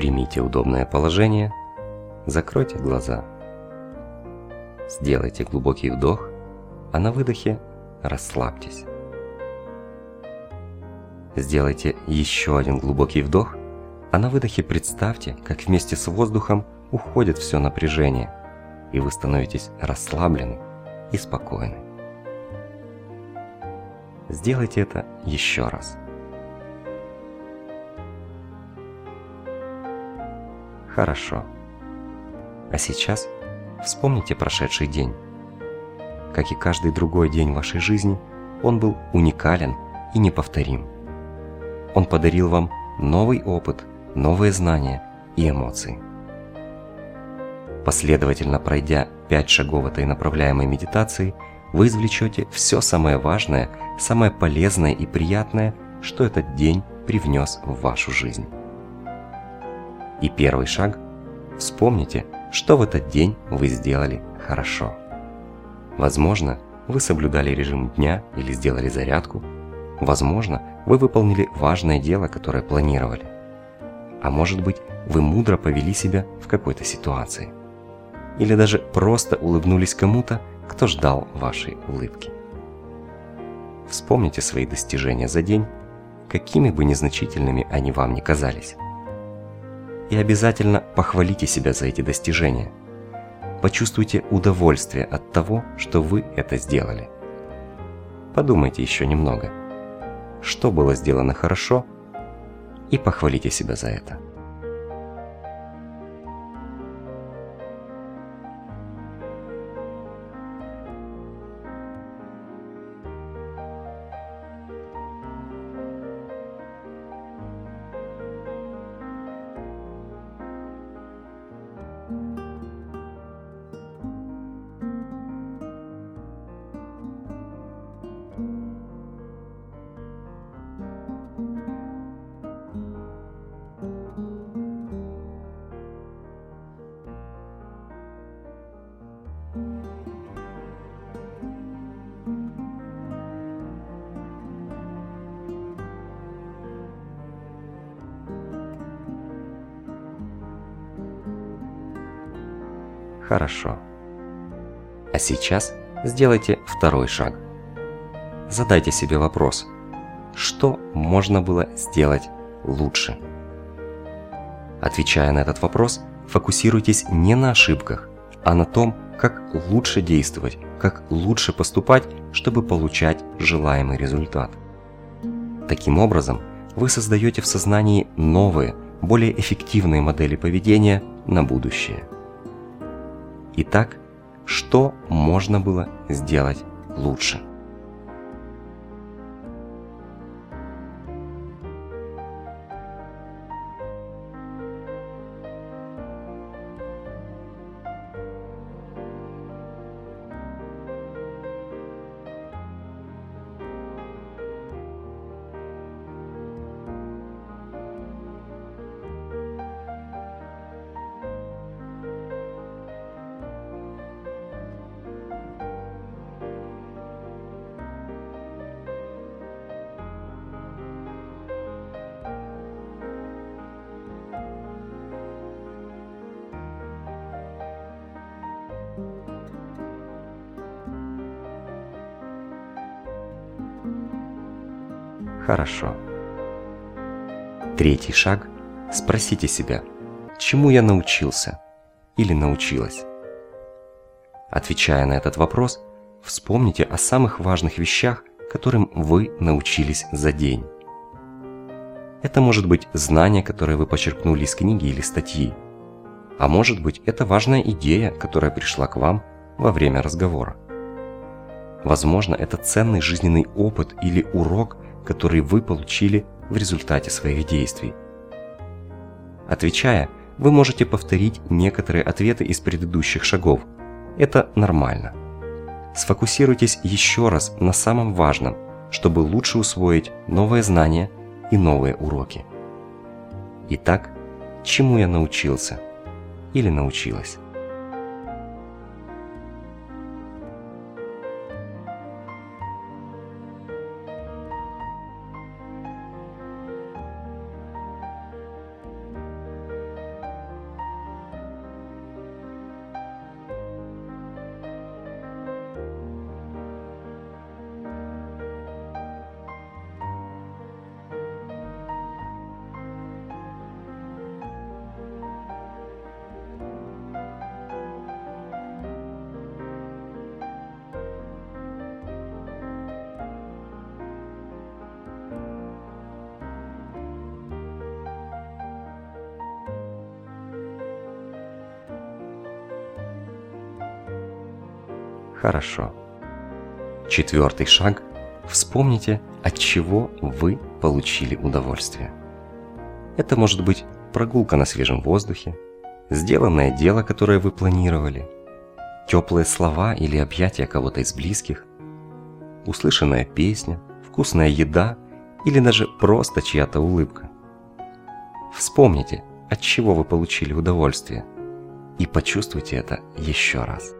Примите удобное положение, закройте глаза. Сделайте глубокий вдох, а на выдохе расслабьтесь. Сделайте еще один глубокий вдох, а на выдохе представьте, как вместе с воздухом уходит все напряжение, и вы становитесь расслаблены и спокойны. Сделайте это еще раз. Хорошо. А сейчас вспомните прошедший день. Как и каждый другой день вашей жизни, он был уникален и неповторим. Он подарил вам новый опыт, новые знания и эмоции. Последовательно пройдя пять шагов этой направляемой медитации, вы извлечете все самое важное, самое полезное и приятное, что этот день привнес в вашу жизнь. И первый шаг – вспомните, что в этот день вы сделали хорошо. Возможно, вы соблюдали режим дня или сделали зарядку. Возможно, вы выполнили важное дело, которое планировали. А может быть, вы мудро повели себя в какой-то ситуации. Или даже просто улыбнулись кому-то, кто ждал вашей улыбки. Вспомните свои достижения за день, какими бы незначительными они вам ни казались и обязательно похвалите себя за эти достижения. Почувствуйте удовольствие от того, что вы это сделали. Подумайте еще немного, что было сделано хорошо, и похвалите себя за это. Хорошо. А сейчас сделайте второй шаг. Задайте себе вопрос, что можно было сделать лучше? Отвечая на этот вопрос, фокусируйтесь не на ошибках, а на том, как лучше действовать, как лучше поступать, чтобы получать желаемый результат. Таким образом, вы создаете в сознании новые, более эффективные модели поведения на будущее. Итак, что можно было сделать лучше? Хорошо. Третий шаг – спросите себя, чему я научился или научилась. Отвечая на этот вопрос, вспомните о самых важных вещах, которым вы научились за день. Это может быть знание, которое вы почерпнули из книги или статьи. А может быть, это важная идея, которая пришла к вам во время разговора. Возможно, это ценный жизненный опыт или урок, который вы получили в результате своих действий. Отвечая, вы можете повторить некоторые ответы из предыдущих шагов. Это нормально. Сфокусируйтесь еще раз на самом важном, чтобы лучше усвоить новые знания и новые уроки. Итак, чему я научился или научилась? Хорошо. Четвертый шаг. Вспомните, от чего вы получили удовольствие. Это может быть прогулка на свежем воздухе, сделанное дело, которое вы планировали, теплые слова или объятия кого-то из близких, услышанная песня, вкусная еда или даже просто чья-то улыбка. Вспомните, от чего вы получили удовольствие, и почувствуйте это еще раз.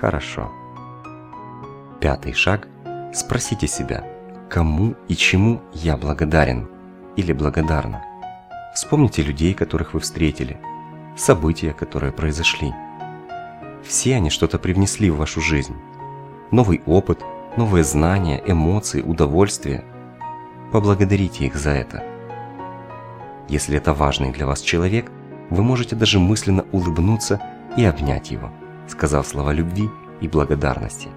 Хорошо. Пятый шаг. Спросите себя, кому и чему я благодарен или благодарна. Вспомните людей, которых вы встретили, события, которые произошли. Все они что-то привнесли в вашу жизнь. Новый опыт, новые знания, эмоции, удовольствие. Поблагодарите их за это. Если это важный для вас человек, вы можете даже мысленно улыбнуться и обнять его сказав слова любви и благодарности.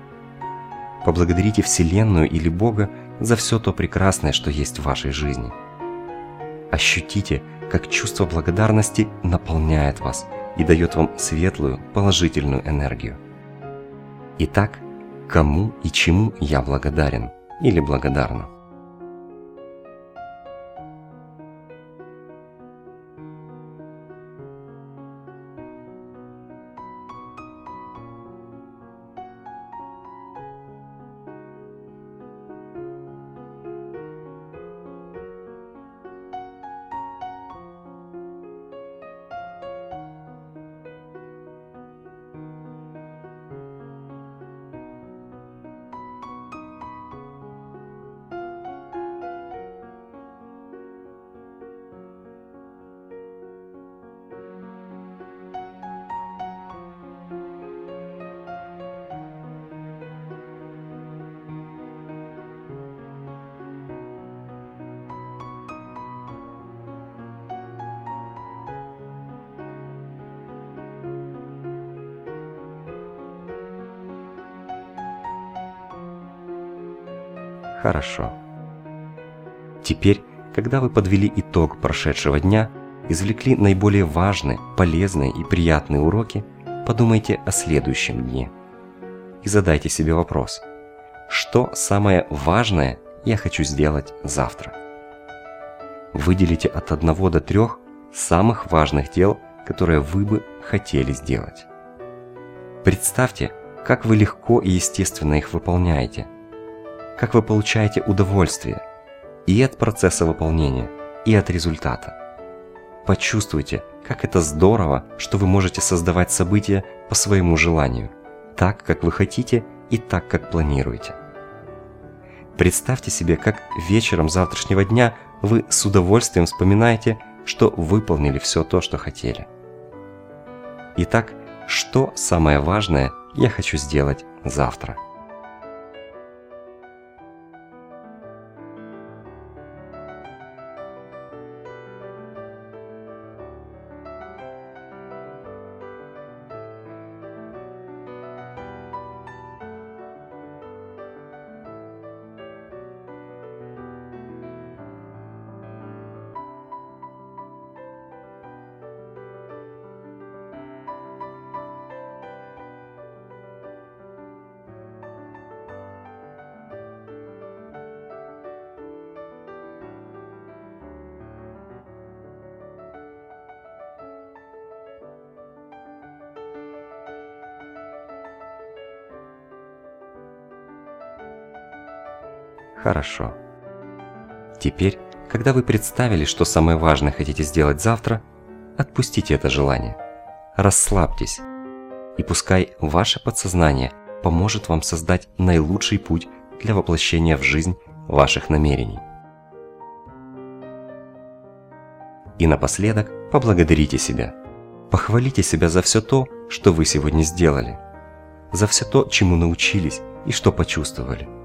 Поблагодарите Вселенную или Бога за все то прекрасное, что есть в вашей жизни. Ощутите, как чувство благодарности наполняет вас и дает вам светлую, положительную энергию. Итак, кому и чему я благодарен или благодарна? Хорошо. Теперь, когда вы подвели итог прошедшего дня, извлекли наиболее важные, полезные и приятные уроки, подумайте о следующем дне. И задайте себе вопрос, что самое важное я хочу сделать завтра? Выделите от 1 до 3 самых важных дел, которые вы бы хотели сделать. Представьте, как вы легко и естественно их выполняете – как вы получаете удовольствие и от процесса выполнения, и от результата. Почувствуйте, как это здорово, что вы можете создавать события по своему желанию, так, как вы хотите и так, как планируете. Представьте себе, как вечером завтрашнего дня вы с удовольствием вспоминаете, что выполнили все то, что хотели. Итак, что самое важное я хочу сделать завтра? Хорошо. Теперь, когда вы представили, что самое важное хотите сделать завтра, отпустите это желание. Расслабьтесь И пускай ваше подсознание поможет вам создать наилучший путь для воплощения в жизнь ваших намерений. И напоследок поблагодарите себя. Похвалите себя за все то, что вы сегодня сделали, за все то, чему научились и что почувствовали.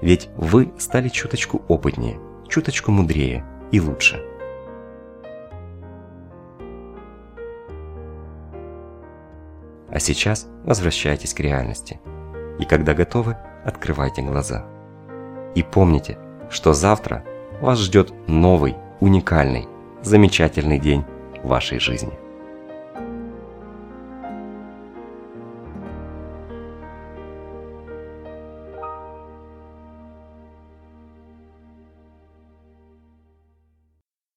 Ведь вы стали чуточку опытнее, чуточку мудрее и лучше. А сейчас возвращайтесь к реальности. И когда готовы, открывайте глаза. И помните, что завтра вас ждет новый, уникальный, замечательный день вашей жизни.